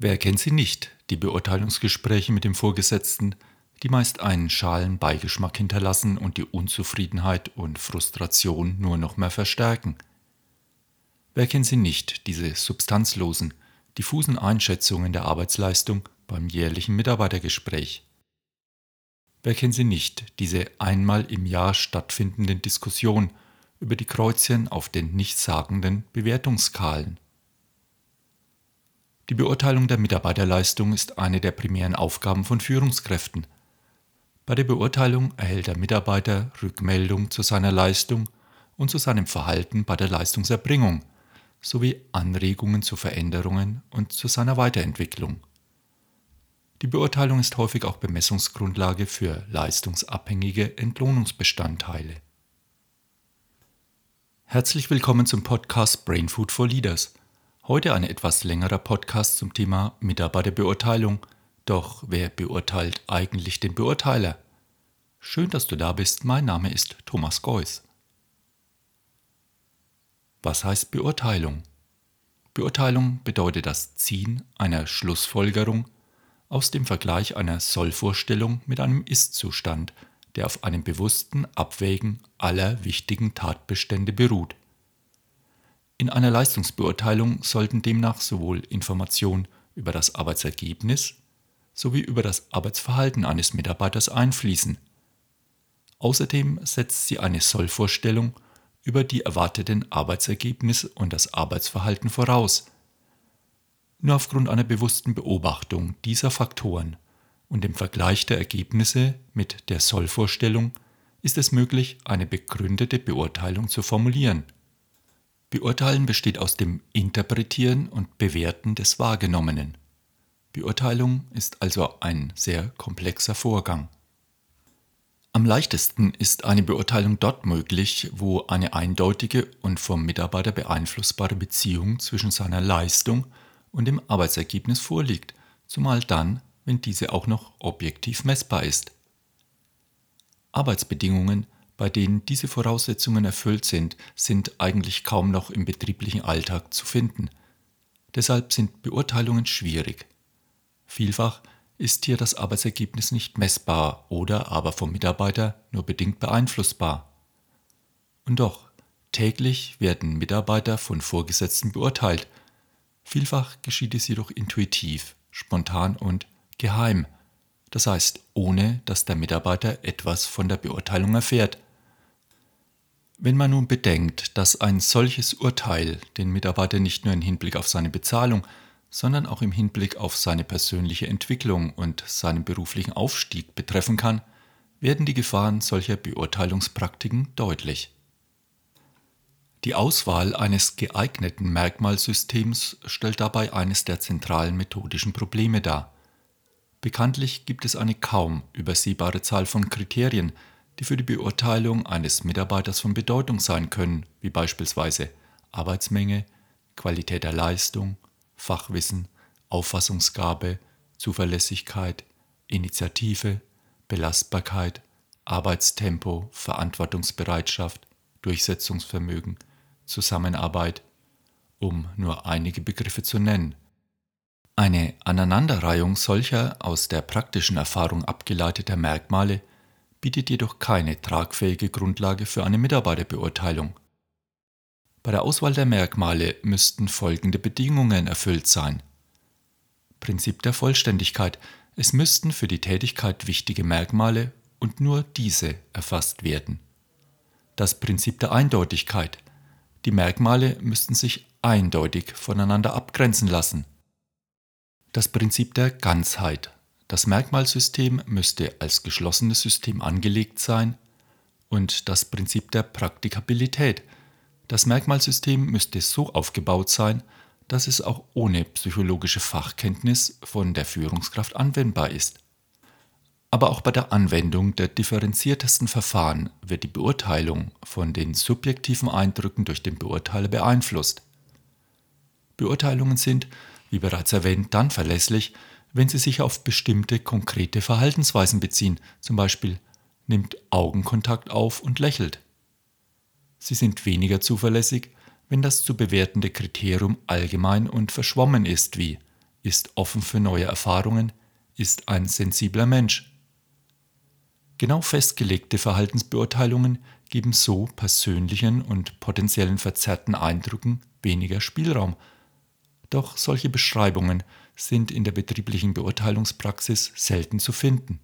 Wer kennt sie nicht, die Beurteilungsgespräche mit dem Vorgesetzten, die meist einen schalen Beigeschmack hinterlassen und die Unzufriedenheit und Frustration nur noch mehr verstärken? Wer kennt sie nicht, diese substanzlosen, diffusen Einschätzungen der Arbeitsleistung beim jährlichen Mitarbeitergespräch? Wer kennt sie nicht, diese einmal im Jahr stattfindenden Diskussionen über die Kreuzchen auf den nichtssagenden Bewertungsskalen? Die Beurteilung der Mitarbeiterleistung ist eine der primären Aufgaben von Führungskräften. Bei der Beurteilung erhält der Mitarbeiter Rückmeldung zu seiner Leistung und zu seinem Verhalten bei der Leistungserbringung sowie Anregungen zu Veränderungen und zu seiner Weiterentwicklung. Die Beurteilung ist häufig auch Bemessungsgrundlage für leistungsabhängige Entlohnungsbestandteile. Herzlich willkommen zum Podcast Brain Food for Leaders. Heute ein etwas längerer Podcast zum Thema Mitarbeiterbeurteilung. Doch wer beurteilt eigentlich den Beurteiler? Schön, dass du da bist. Mein Name ist Thomas Geuss. Was heißt Beurteilung? Beurteilung bedeutet das Ziehen einer Schlussfolgerung aus dem Vergleich einer Sollvorstellung mit einem Ist-Zustand, der auf einem bewussten Abwägen aller wichtigen Tatbestände beruht. In einer Leistungsbeurteilung sollten demnach sowohl Informationen über das Arbeitsergebnis sowie über das Arbeitsverhalten eines Mitarbeiters einfließen. Außerdem setzt sie eine Sollvorstellung über die erwarteten Arbeitsergebnisse und das Arbeitsverhalten voraus. Nur aufgrund einer bewussten Beobachtung dieser Faktoren und dem Vergleich der Ergebnisse mit der Sollvorstellung ist es möglich, eine begründete Beurteilung zu formulieren. Beurteilen besteht aus dem Interpretieren und Bewerten des Wahrgenommenen. Beurteilung ist also ein sehr komplexer Vorgang. Am leichtesten ist eine Beurteilung dort möglich, wo eine eindeutige und vom Mitarbeiter beeinflussbare Beziehung zwischen seiner Leistung und dem Arbeitsergebnis vorliegt, zumal dann, wenn diese auch noch objektiv messbar ist. Arbeitsbedingungen bei denen diese Voraussetzungen erfüllt sind, sind eigentlich kaum noch im betrieblichen Alltag zu finden. Deshalb sind Beurteilungen schwierig. Vielfach ist hier das Arbeitsergebnis nicht messbar oder aber vom Mitarbeiter nur bedingt beeinflussbar. Und doch, täglich werden Mitarbeiter von Vorgesetzten beurteilt. Vielfach geschieht es jedoch intuitiv, spontan und geheim, das heißt ohne dass der Mitarbeiter etwas von der Beurteilung erfährt. Wenn man nun bedenkt, dass ein solches Urteil den Mitarbeiter nicht nur im Hinblick auf seine Bezahlung, sondern auch im Hinblick auf seine persönliche Entwicklung und seinen beruflichen Aufstieg betreffen kann, werden die Gefahren solcher Beurteilungspraktiken deutlich. Die Auswahl eines geeigneten Merkmalsystems stellt dabei eines der zentralen methodischen Probleme dar. Bekanntlich gibt es eine kaum übersehbare Zahl von Kriterien, die für die Beurteilung eines Mitarbeiters von Bedeutung sein können, wie beispielsweise Arbeitsmenge, Qualität der Leistung, Fachwissen, Auffassungsgabe, Zuverlässigkeit, Initiative, Belastbarkeit, Arbeitstempo, Verantwortungsbereitschaft, Durchsetzungsvermögen, Zusammenarbeit, um nur einige Begriffe zu nennen. Eine Aneinanderreihung solcher aus der praktischen Erfahrung abgeleiteter Merkmale bietet jedoch keine tragfähige Grundlage für eine Mitarbeiterbeurteilung. Bei der Auswahl der Merkmale müssten folgende Bedingungen erfüllt sein. Prinzip der Vollständigkeit. Es müssten für die Tätigkeit wichtige Merkmale und nur diese erfasst werden. Das Prinzip der Eindeutigkeit. Die Merkmale müssten sich eindeutig voneinander abgrenzen lassen. Das Prinzip der Ganzheit. Das Merkmalsystem müsste als geschlossenes System angelegt sein und das Prinzip der Praktikabilität. Das Merkmalsystem müsste so aufgebaut sein, dass es auch ohne psychologische Fachkenntnis von der Führungskraft anwendbar ist. Aber auch bei der Anwendung der differenziertesten Verfahren wird die Beurteilung von den subjektiven Eindrücken durch den Beurteiler beeinflusst. Beurteilungen sind, wie bereits erwähnt, dann verlässlich, wenn sie sich auf bestimmte konkrete Verhaltensweisen beziehen, zum Beispiel nimmt Augenkontakt auf und lächelt. Sie sind weniger zuverlässig, wenn das zu bewertende Kriterium allgemein und verschwommen ist, wie ist offen für neue Erfahrungen, ist ein sensibler Mensch. Genau festgelegte Verhaltensbeurteilungen geben so persönlichen und potenziellen verzerrten Eindrücken weniger Spielraum. Doch solche Beschreibungen sind in der betrieblichen Beurteilungspraxis selten zu finden.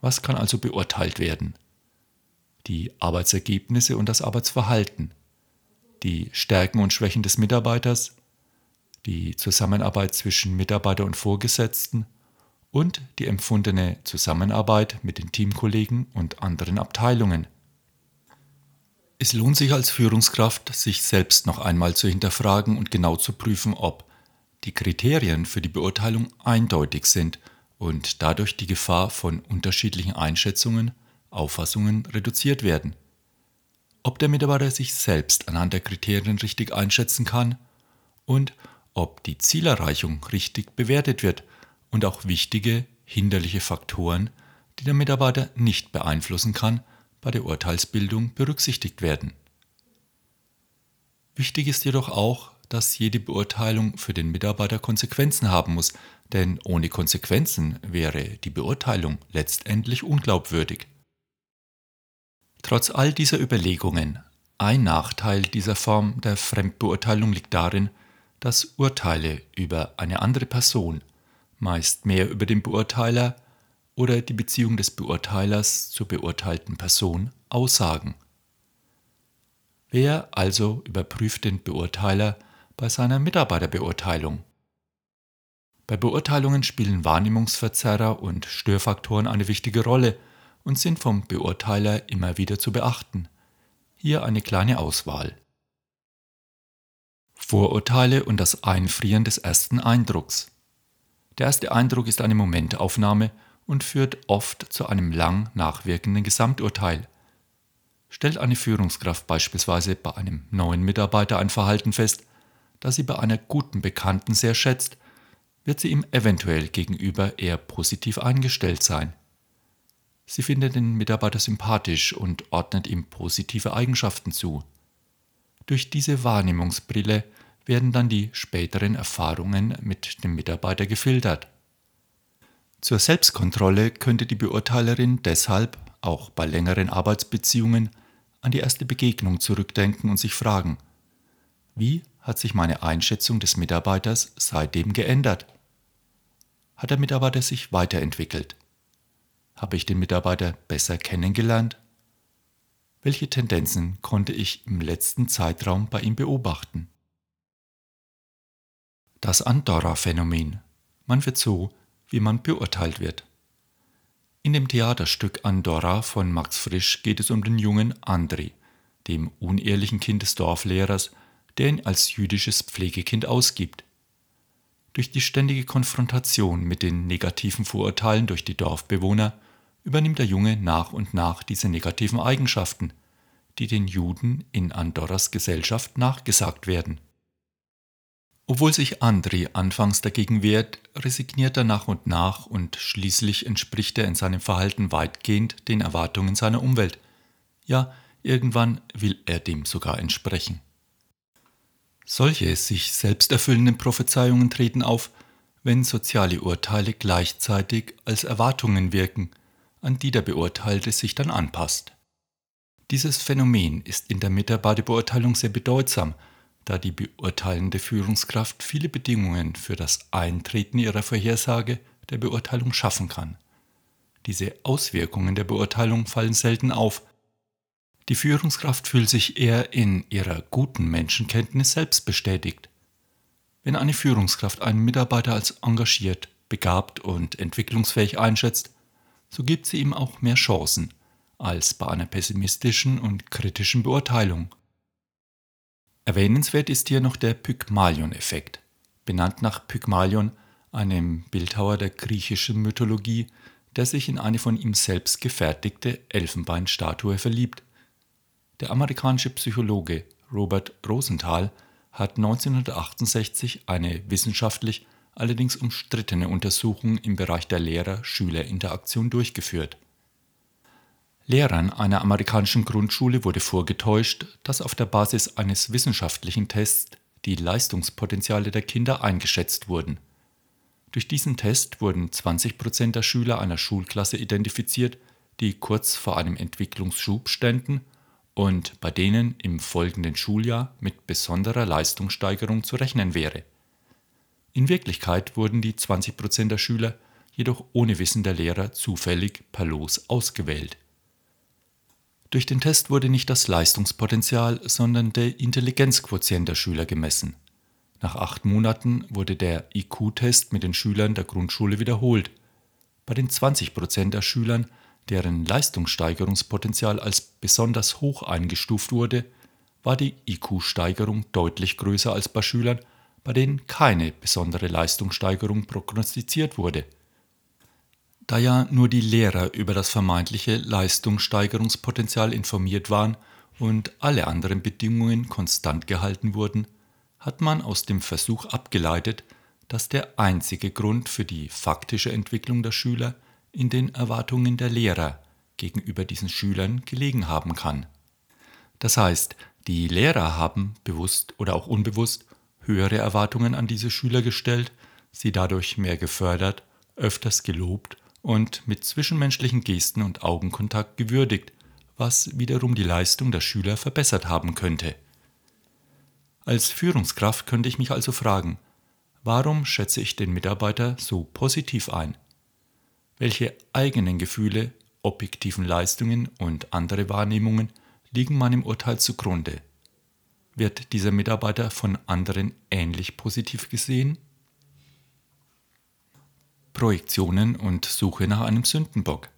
Was kann also beurteilt werden? Die Arbeitsergebnisse und das Arbeitsverhalten, die Stärken und Schwächen des Mitarbeiters, die Zusammenarbeit zwischen Mitarbeiter und Vorgesetzten und die empfundene Zusammenarbeit mit den Teamkollegen und anderen Abteilungen. Es lohnt sich als Führungskraft, sich selbst noch einmal zu hinterfragen und genau zu prüfen, ob die Kriterien für die Beurteilung eindeutig sind und dadurch die Gefahr von unterschiedlichen Einschätzungen, Auffassungen reduziert werden. Ob der Mitarbeiter sich selbst anhand der Kriterien richtig einschätzen kann und ob die Zielerreichung richtig bewertet wird und auch wichtige hinderliche Faktoren, die der Mitarbeiter nicht beeinflussen kann, bei der Urteilsbildung berücksichtigt werden. Wichtig ist jedoch auch, dass jede Beurteilung für den Mitarbeiter Konsequenzen haben muss, denn ohne Konsequenzen wäre die Beurteilung letztendlich unglaubwürdig. Trotz all dieser Überlegungen, ein Nachteil dieser Form der Fremdbeurteilung liegt darin, dass Urteile über eine andere Person meist mehr über den Beurteiler oder die Beziehung des Beurteilers zur beurteilten Person aussagen. Wer also überprüft den Beurteiler bei seiner Mitarbeiterbeurteilung? Bei Beurteilungen spielen Wahrnehmungsverzerrer und Störfaktoren eine wichtige Rolle und sind vom Beurteiler immer wieder zu beachten. Hier eine kleine Auswahl. Vorurteile und das Einfrieren des ersten Eindrucks. Der erste Eindruck ist eine Momentaufnahme und führt oft zu einem lang nachwirkenden Gesamturteil. Stellt eine Führungskraft beispielsweise bei einem neuen Mitarbeiter ein Verhalten fest, das sie bei einer guten Bekannten sehr schätzt, wird sie ihm eventuell gegenüber eher positiv eingestellt sein. Sie findet den Mitarbeiter sympathisch und ordnet ihm positive Eigenschaften zu. Durch diese Wahrnehmungsbrille werden dann die späteren Erfahrungen mit dem Mitarbeiter gefiltert. Zur Selbstkontrolle könnte die Beurteilerin deshalb auch bei längeren Arbeitsbeziehungen an die erste Begegnung zurückdenken und sich fragen, wie hat sich meine Einschätzung des Mitarbeiters seitdem geändert? Hat der Mitarbeiter sich weiterentwickelt? Habe ich den Mitarbeiter besser kennengelernt? Welche Tendenzen konnte ich im letzten Zeitraum bei ihm beobachten? Das Andorra-Phänomen. Man wird so, wie man beurteilt wird. In dem Theaterstück Andorra von Max Frisch geht es um den jungen André, dem unehrlichen Kind des Dorflehrers, der ihn als jüdisches Pflegekind ausgibt. Durch die ständige Konfrontation mit den negativen Vorurteilen durch die Dorfbewohner übernimmt der Junge nach und nach diese negativen Eigenschaften, die den Juden in Andorras Gesellschaft nachgesagt werden. Obwohl sich André anfangs dagegen wehrt, resigniert er nach und nach und schließlich entspricht er in seinem Verhalten weitgehend den Erwartungen seiner Umwelt. Ja, irgendwann will er dem sogar entsprechen. Solche sich selbst erfüllenden Prophezeiungen treten auf, wenn soziale Urteile gleichzeitig als Erwartungen wirken – an die der Beurteilte sich dann anpasst. Dieses Phänomen ist in der Mitarbeiterbeurteilung sehr bedeutsam, da die beurteilende Führungskraft viele Bedingungen für das Eintreten ihrer Vorhersage der Beurteilung schaffen kann. Diese Auswirkungen der Beurteilung fallen selten auf. Die Führungskraft fühlt sich eher in ihrer guten Menschenkenntnis selbst bestätigt. Wenn eine Führungskraft einen Mitarbeiter als engagiert, begabt und entwicklungsfähig einschätzt, so gibt sie ihm auch mehr Chancen als bei einer pessimistischen und kritischen Beurteilung. Erwähnenswert ist hier noch der Pygmalion-Effekt, benannt nach Pygmalion, einem Bildhauer der griechischen Mythologie, der sich in eine von ihm selbst gefertigte Elfenbeinstatue verliebt. Der amerikanische Psychologe Robert Rosenthal hat 1968 eine wissenschaftlich allerdings umstrittene Untersuchung im Bereich der Lehrer-Schüler-Interaktion durchgeführt. Lehrern einer amerikanischen Grundschule wurde vorgetäuscht, dass auf der Basis eines wissenschaftlichen Tests die Leistungspotenziale der Kinder eingeschätzt wurden. Durch diesen Test wurden 20 Prozent der Schüler einer Schulklasse identifiziert, die kurz vor einem Entwicklungsschub ständen und bei denen im folgenden Schuljahr mit besonderer Leistungssteigerung zu rechnen wäre. In Wirklichkeit wurden die 20 Prozent der Schüler jedoch ohne Wissen der Lehrer zufällig per Los ausgewählt. Durch den Test wurde nicht das Leistungspotenzial, sondern der Intelligenzquotient der Schüler gemessen. Nach acht Monaten wurde der IQ-Test mit den Schülern der Grundschule wiederholt. Bei den 20 Prozent der Schülern, deren Leistungssteigerungspotenzial als besonders hoch eingestuft wurde, war die IQ-Steigerung deutlich größer als bei Schülern, bei denen keine besondere Leistungssteigerung prognostiziert wurde. Da ja nur die Lehrer über das vermeintliche Leistungssteigerungspotenzial informiert waren und alle anderen Bedingungen konstant gehalten wurden, hat man aus dem Versuch abgeleitet, dass der einzige Grund für die faktische Entwicklung der Schüler in den Erwartungen der Lehrer gegenüber diesen Schülern gelegen haben kann. Das heißt, die Lehrer haben bewusst oder auch unbewusst höhere Erwartungen an diese Schüler gestellt, sie dadurch mehr gefördert, öfters gelobt und mit zwischenmenschlichen Gesten und Augenkontakt gewürdigt, was wiederum die Leistung der Schüler verbessert haben könnte. Als Führungskraft könnte ich mich also fragen, warum schätze ich den Mitarbeiter so positiv ein? Welche eigenen Gefühle, objektiven Leistungen und andere Wahrnehmungen liegen meinem Urteil zugrunde? Wird dieser Mitarbeiter von anderen ähnlich positiv gesehen? Projektionen und Suche nach einem Sündenbock.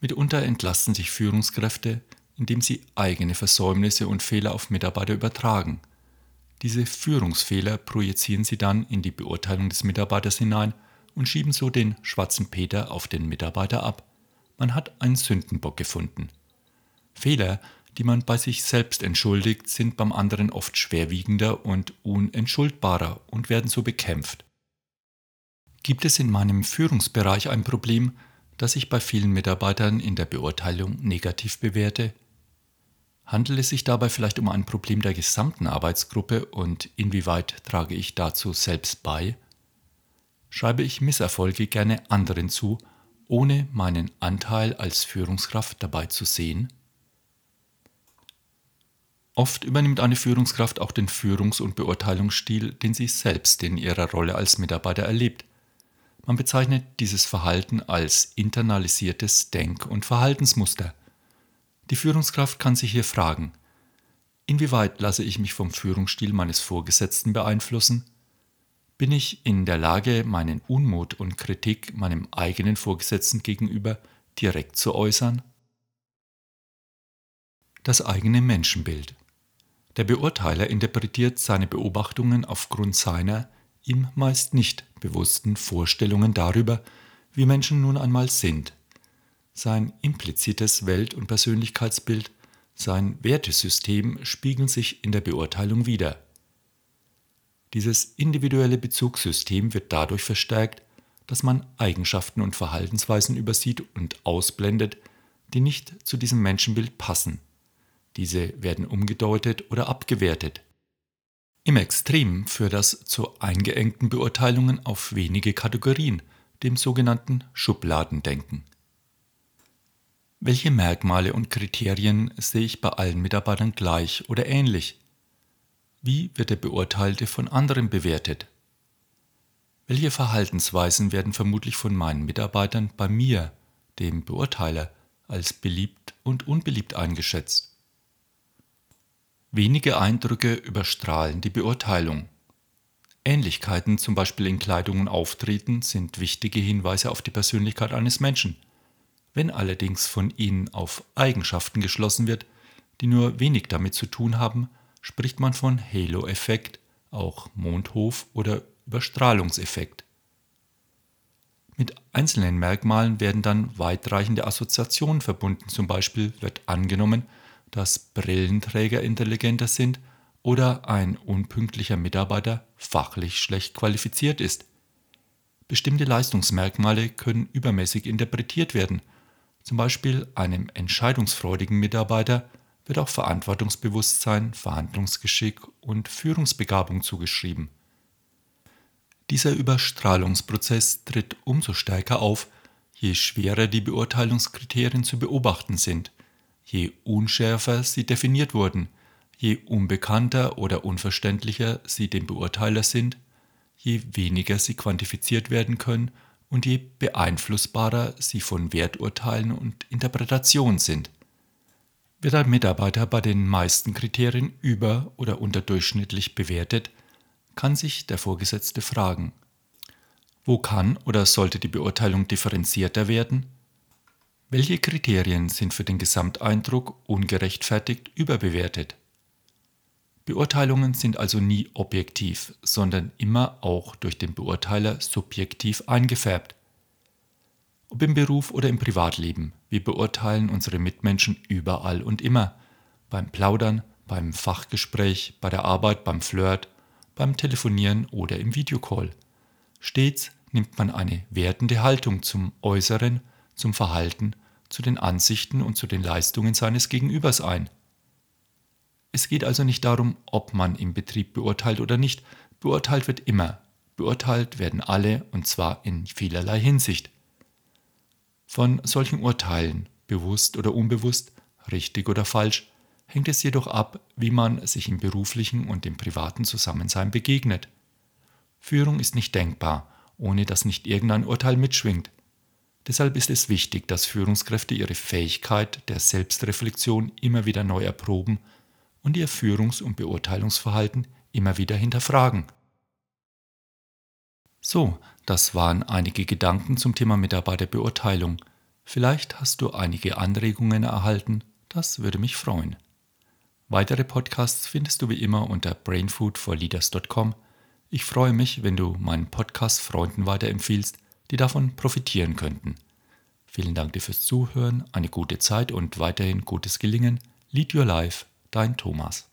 Mitunter entlasten sich Führungskräfte, indem sie eigene Versäumnisse und Fehler auf Mitarbeiter übertragen – diese Führungsfehler projizieren sie dann in die Beurteilung des Mitarbeiters hinein und schieben so den schwarzen Peter auf den Mitarbeiter ab. Man hat einen Sündenbock gefunden. Fehler, die man bei sich selbst entschuldigt, sind beim anderen oft schwerwiegender und unentschuldbarer und werden so bekämpft. Gibt es in meinem Führungsbereich ein Problem, das ich bei vielen Mitarbeitern in der Beurteilung negativ bewerte? Handelt es sich dabei vielleicht um ein Problem der gesamten Arbeitsgruppe und inwieweit trage ich dazu selbst bei? Schreibe ich Misserfolge gerne anderen zu, ohne meinen Anteil als Führungskraft dabei zu sehen? Oft übernimmt eine Führungskraft auch den Führungs- und Beurteilungsstil, den sie selbst in ihrer Rolle als Mitarbeiter erlebt. Man bezeichnet dieses Verhalten als internalisiertes Denk- und Verhaltensmuster – die Führungskraft kann sich hier fragen, inwieweit lasse ich mich vom Führungsstil meines Vorgesetzten beeinflussen? Bin ich in der Lage, meinen Unmut und Kritik meinem eigenen Vorgesetzten gegenüber direkt zu äußern? Das eigene Menschenbild. Der Beurteiler interpretiert seine Beobachtungen aufgrund seiner ihm meist nicht bewussten Vorstellungen darüber, wie Menschen nun einmal sind sein implizites Welt- und Persönlichkeitsbild, sein Wertesystem spiegeln sich in der Beurteilung wider. Dieses individuelle Bezugssystem wird dadurch verstärkt, dass man Eigenschaften und Verhaltensweisen übersieht und ausblendet, die nicht zu diesem Menschenbild passen. Diese werden umgedeutet oder abgewertet. Im Extrem führt das zu eingeengten Beurteilungen auf wenige Kategorien, dem sogenannten Schubladendenken. Welche Merkmale und Kriterien sehe ich bei allen Mitarbeitern gleich oder ähnlich? Wie wird der Beurteilte von anderen bewertet? Welche Verhaltensweisen werden vermutlich von meinen Mitarbeitern bei mir, dem Beurteiler, als beliebt und unbeliebt eingeschätzt? Wenige Eindrücke überstrahlen die Beurteilung. Ähnlichkeiten, zum Beispiel in Kleidung und Auftreten, sind wichtige Hinweise auf die Persönlichkeit eines Menschen – wenn allerdings von ihnen auf Eigenschaften geschlossen wird, die nur wenig damit zu tun haben, spricht man von Halo-Effekt, auch Mondhof oder Überstrahlungseffekt. Mit einzelnen Merkmalen werden dann weitreichende Assoziationen verbunden. Zum Beispiel wird angenommen, dass Brillenträger intelligenter sind oder ein unpünktlicher Mitarbeiter fachlich schlecht qualifiziert ist. Bestimmte Leistungsmerkmale können übermäßig interpretiert werden – zum Beispiel einem entscheidungsfreudigen Mitarbeiter wird auch Verantwortungsbewusstsein, Verhandlungsgeschick und Führungsbegabung zugeschrieben. Dieser Überstrahlungsprozess tritt umso stärker auf, je schwerer die Beurteilungskriterien zu beobachten sind, je unschärfer sie definiert wurden, je unbekannter oder unverständlicher sie dem Beurteiler sind, je weniger sie quantifiziert werden können und je beeinflussbarer sie von Werturteilen und Interpretationen sind. Wird ein Mitarbeiter bei den meisten Kriterien über- oder unterdurchschnittlich bewertet, kann sich der Vorgesetzte fragen, wo kann oder sollte die Beurteilung differenzierter werden? Welche Kriterien sind für den Gesamteindruck ungerechtfertigt überbewertet? Beurteilungen sind also nie objektiv, sondern immer auch durch den Beurteiler subjektiv eingefärbt. Ob im Beruf oder im Privatleben, wir beurteilen unsere Mitmenschen überall und immer. Beim Plaudern, beim Fachgespräch, bei der Arbeit, beim Flirt, beim Telefonieren oder im Videocall. Stets nimmt man eine wertende Haltung zum Äußeren, zum Verhalten, zu den Ansichten und zu den Leistungen seines Gegenübers ein. Es geht also nicht darum, ob man im Betrieb beurteilt oder nicht. Beurteilt wird immer. Beurteilt werden alle und zwar in vielerlei Hinsicht. Von solchen Urteilen, bewusst oder unbewusst, richtig oder falsch, hängt es jedoch ab, wie man sich im beruflichen und im privaten Zusammensein begegnet. Führung ist nicht denkbar, ohne dass nicht irgendein Urteil mitschwingt. Deshalb ist es wichtig, dass Führungskräfte ihre Fähigkeit der Selbstreflexion immer wieder neu erproben und ihr Führungs- und Beurteilungsverhalten immer wieder hinterfragen. So, das waren einige Gedanken zum Thema Mitarbeiterbeurteilung. Vielleicht hast du einige Anregungen erhalten, das würde mich freuen. Weitere Podcasts findest du wie immer unter brainfoodforleaders.com. Ich freue mich, wenn du meinen Podcast Freunden weiterempfiehlst, die davon profitieren könnten. Vielen Dank dir fürs Zuhören, eine gute Zeit und weiterhin gutes Gelingen. Lead Your Life dein Thomas.